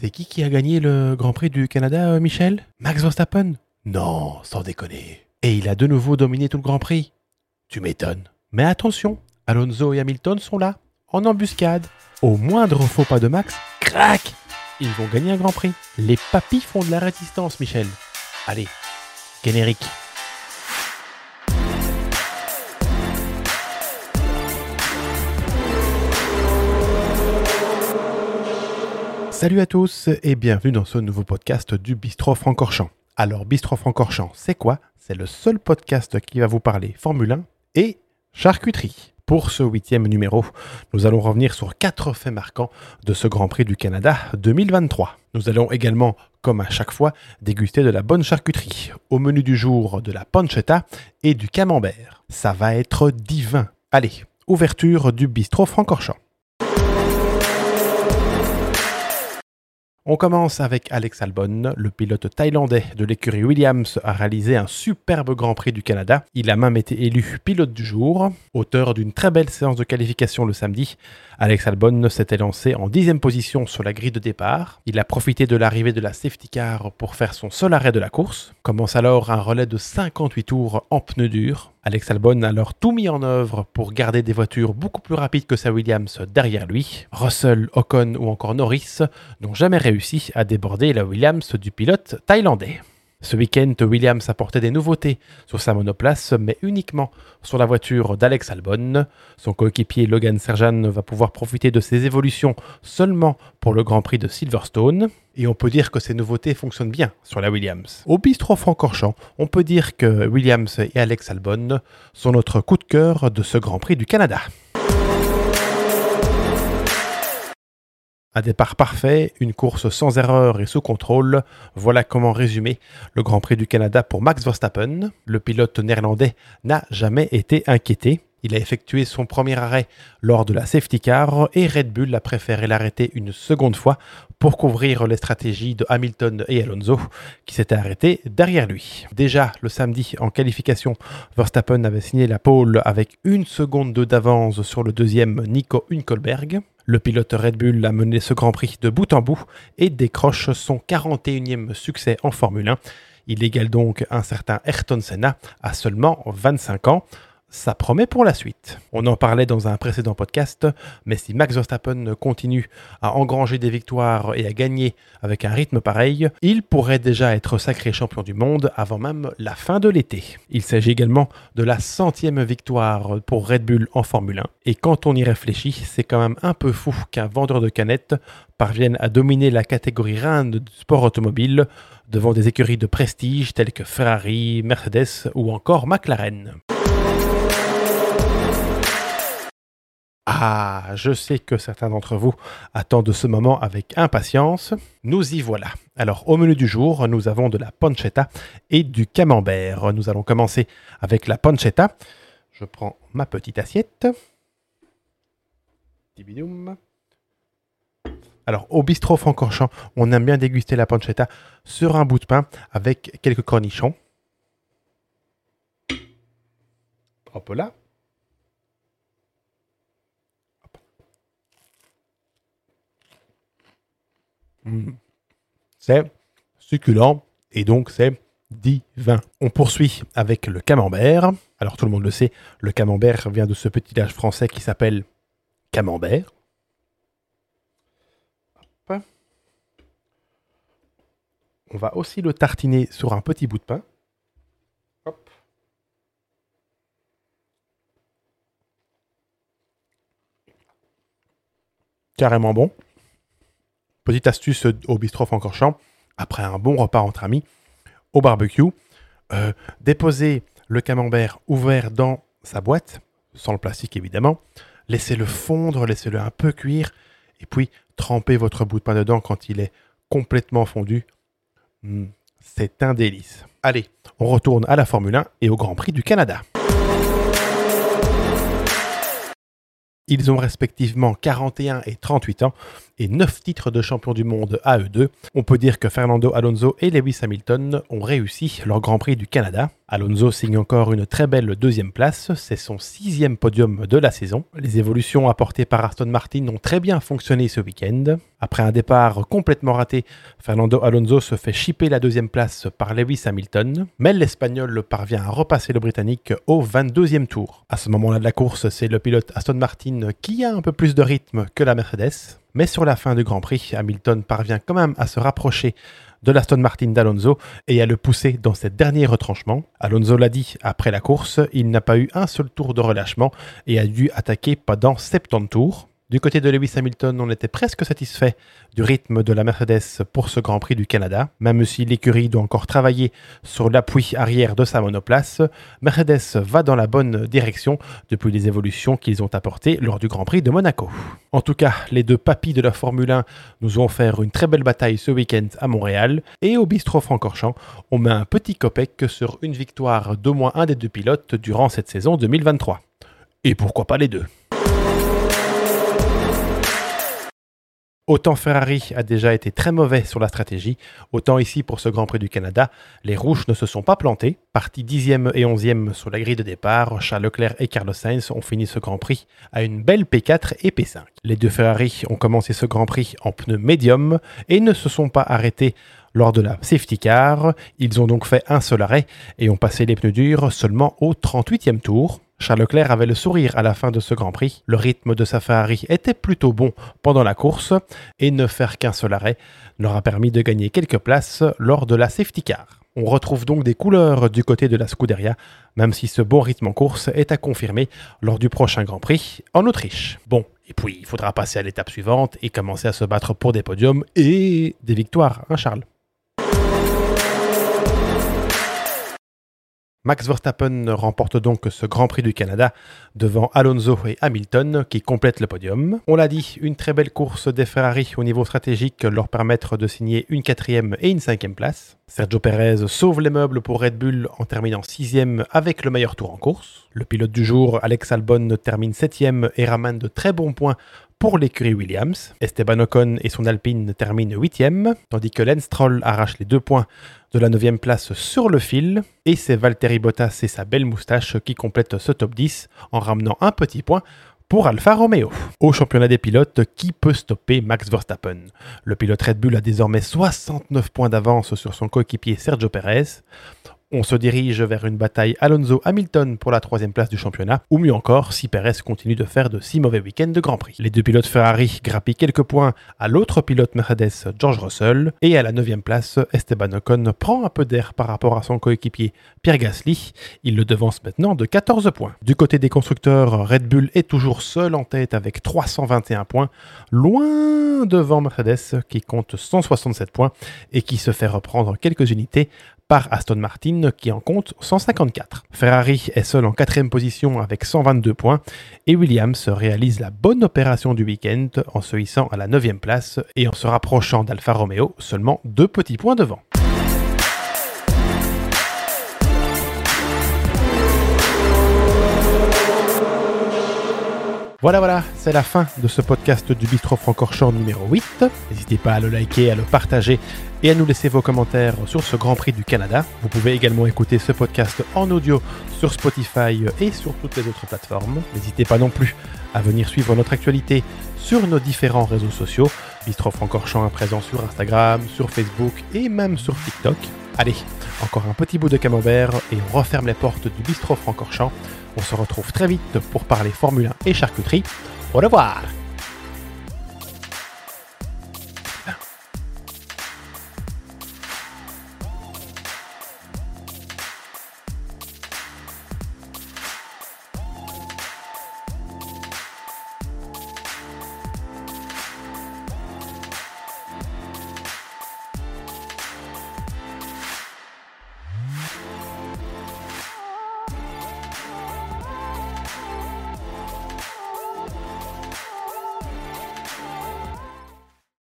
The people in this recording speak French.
C'est qui qui a gagné le Grand Prix du Canada, euh, Michel? Max Verstappen? Non, sans déconner. Et il a de nouveau dominé tout le Grand Prix Tu m'étonnes. Mais attention, Alonso et Hamilton sont là, en embuscade. Au moindre faux pas de Max, crac Ils vont gagner un Grand Prix. Les papis font de la résistance, Michel. Allez, générique. Salut à tous et bienvenue dans ce nouveau podcast du Bistro Francorchamps. Alors Bistro Francorchamps, c'est quoi? C'est le seul podcast qui va vous parler Formule 1 et charcuterie. Pour ce huitième numéro, nous allons revenir sur quatre faits marquants de ce Grand Prix du Canada 2023. Nous allons également, comme à chaque fois, déguster de la bonne charcuterie. Au menu du jour, de la pancetta et du camembert. Ça va être divin. Allez, ouverture du bistrot Francorchamps. On commence avec Alex Albon, le pilote thaïlandais de l'écurie Williams a réalisé un superbe Grand Prix du Canada. Il a même été élu pilote du jour. Auteur d'une très belle séance de qualification le samedi, Alex Albon s'était lancé en dixième position sur la grille de départ. Il a profité de l'arrivée de la safety car pour faire son seul arrêt de la course. Commence alors un relais de 58 tours en pneus durs. Alex Albon a alors tout mis en œuvre pour garder des voitures beaucoup plus rapides que sa Williams derrière lui. Russell, Ocon ou encore Norris n'ont jamais réussi à déborder la Williams du pilote thaïlandais. Ce week-end, Williams a porté des nouveautés sur sa monoplace, mais uniquement sur la voiture d'Alex Albon. Son coéquipier Logan Serjan va pouvoir profiter de ces évolutions seulement pour le Grand Prix de Silverstone. Et on peut dire que ces nouveautés fonctionnent bien sur la Williams. Au bistro Francorchamps, on peut dire que Williams et Alex Albon sont notre coup de cœur de ce Grand Prix du Canada. Un départ parfait, une course sans erreur et sous contrôle, voilà comment résumer le Grand Prix du Canada pour Max Verstappen. Le pilote néerlandais n'a jamais été inquiété. Il a effectué son premier arrêt lors de la safety car et Red Bull a préféré l'arrêter une seconde fois pour couvrir les stratégies de Hamilton et Alonso qui s'étaient arrêtés derrière lui. Déjà le samedi en qualification, Verstappen avait signé la pole avec une seconde d'avance sur le deuxième Nico Hülkenberg. Le pilote Red Bull a mené ce Grand Prix de bout en bout et décroche son 41e succès en Formule 1. Il égale donc un certain Ayrton Senna à seulement 25 ans ça promet pour la suite. On en parlait dans un précédent podcast, mais si Max Verstappen continue à engranger des victoires et à gagner avec un rythme pareil, il pourrait déjà être sacré champion du monde avant même la fin de l'été. Il s'agit également de la centième victoire pour Red Bull en Formule 1. Et quand on y réfléchit, c'est quand même un peu fou qu'un vendeur de canettes parvienne à dominer la catégorie reine du sport automobile devant des écuries de prestige telles que Ferrari, Mercedes ou encore McLaren. Ah, je sais que certains d'entre vous attendent ce moment avec impatience. Nous y voilà. Alors, au menu du jour, nous avons de la pancetta et du camembert. Nous allons commencer avec la pancetta. Je prends ma petite assiette. Alors, au bistrot Francorchamps, on aime bien déguster la pancetta sur un bout de pain avec quelques cornichons. Hop là. C'est succulent et donc c'est divin. On poursuit avec le camembert. Alors tout le monde le sait, le camembert vient de ce petit village français qui s'appelle Camembert. On va aussi le tartiner sur un petit bout de pain. Carrément bon. Petite astuce au bistrot Francorchamps, après un bon repas entre amis, au barbecue, euh, déposez le camembert ouvert dans sa boîte, sans le plastique évidemment, laissez-le fondre, laissez-le un peu cuire, et puis trempez votre bout de pain dedans quand il est complètement fondu. Hmm, c'est un délice. Allez, on retourne à la Formule 1 et au Grand Prix du Canada. Ils ont respectivement 41 et 38 ans et 9 titres de champion du monde à eux deux. On peut dire que Fernando Alonso et Lewis Hamilton ont réussi leur Grand Prix du Canada. Alonso signe encore une très belle deuxième place, c'est son sixième podium de la saison. Les évolutions apportées par Aston Martin ont très bien fonctionné ce week-end. Après un départ complètement raté, Fernando Alonso se fait chipper la deuxième place par Lewis Hamilton, mais l'Espagnol parvient à repasser le Britannique au 22e tour. À ce moment-là de la course, c'est le pilote Aston Martin qui a un peu plus de rythme que la Mercedes, mais sur la fin du Grand Prix, Hamilton parvient quand même à se rapprocher de l'Aston Martin d'Alonso et à le pousser dans ses derniers retranchements. Alonso l'a dit après la course, il n'a pas eu un seul tour de relâchement et a dû attaquer pendant 70 tours. Du côté de Lewis Hamilton, on était presque satisfait du rythme de la Mercedes pour ce Grand Prix du Canada. Même si l'écurie doit encore travailler sur l'appui arrière de sa monoplace, Mercedes va dans la bonne direction depuis les évolutions qu'ils ont apportées lors du Grand Prix de Monaco. En tout cas, les deux papis de la Formule 1 nous ont offert une très belle bataille ce week-end à Montréal et au bistrot Francorchamps, on met un petit copec sur une victoire d'au moins un des deux pilotes durant cette saison 2023. Et pourquoi pas les deux? Autant Ferrari a déjà été très mauvais sur la stratégie, autant ici pour ce Grand Prix du Canada, les rouges ne se sont pas plantés. Partis 10e et 11e sur la grille de départ, Charles Leclerc et Carlos Sainz ont fini ce Grand Prix à une belle P4 et P5. Les deux Ferrari ont commencé ce Grand Prix en pneus médium et ne se sont pas arrêtés lors de la safety car. Ils ont donc fait un seul arrêt et ont passé les pneus durs seulement au 38e tour. Charles Leclerc avait le sourire à la fin de ce Grand Prix. Le rythme de sa Ferrari était plutôt bon pendant la course et ne faire qu'un seul arrêt leur a permis de gagner quelques places lors de la safety car. On retrouve donc des couleurs du côté de la Scuderia, même si ce bon rythme en course est à confirmer lors du prochain Grand Prix en Autriche. Bon, et puis il faudra passer à l'étape suivante et commencer à se battre pour des podiums et des victoires, hein Charles? Max Verstappen remporte donc ce Grand Prix du Canada devant Alonso et Hamilton qui complètent le podium. On l'a dit, une très belle course des Ferrari au niveau stratégique leur permettre de signer une quatrième et une cinquième place. Sergio Perez sauve les meubles pour Red Bull en terminant sixième avec le meilleur tour en course. Le pilote du jour, Alex Albon, termine septième et ramène de très bons points pour l'écurie Williams. Esteban Ocon et son Alpine terminent 8e, tandis que Lance Stroll arrache les deux points de la 9 place sur le fil. Et c'est Valtteri Bottas et sa belle moustache qui complètent ce top 10 en ramenant un petit point pour Alfa Romeo. Au championnat des pilotes, qui peut stopper Max Verstappen? Le pilote Red Bull a désormais 69 points d'avance sur son coéquipier Sergio Perez. On se dirige vers une bataille Alonso-Hamilton pour la troisième place du championnat, ou mieux encore si Perez continue de faire de si mauvais week-ends de Grand Prix. Les deux pilotes Ferrari grappillent quelques points à l'autre pilote Mercedes, George Russell, et à la neuvième place, Esteban Ocon prend un peu d'air par rapport à son coéquipier Pierre Gasly. Il le devance maintenant de 14 points. Du côté des constructeurs, Red Bull est toujours seul en tête avec 321 points, loin devant Mercedes qui compte 167 points et qui se fait reprendre quelques unités par Aston Martin qui en compte 154. Ferrari est seul en quatrième position avec 122 points et Williams réalise la bonne opération du week-end en se hissant à la 9 place et en se rapprochant d'Alfa Romeo seulement deux petits points devant. Voilà, voilà, c'est la fin de ce podcast du Bistro Francorchamps numéro 8. N'hésitez pas à le liker, à le partager et à nous laisser vos commentaires sur ce Grand Prix du Canada. Vous pouvez également écouter ce podcast en audio sur Spotify et sur toutes les autres plateformes. N'hésitez pas non plus à venir suivre notre actualité sur nos différents réseaux sociaux. Bistro Francorchamps est présent sur Instagram, sur Facebook et même sur TikTok. Allez, encore un petit bout de camembert et on referme les portes du Bistro Francorchamps. On se retrouve très vite pour parler Formule 1 et charcuterie. Au revoir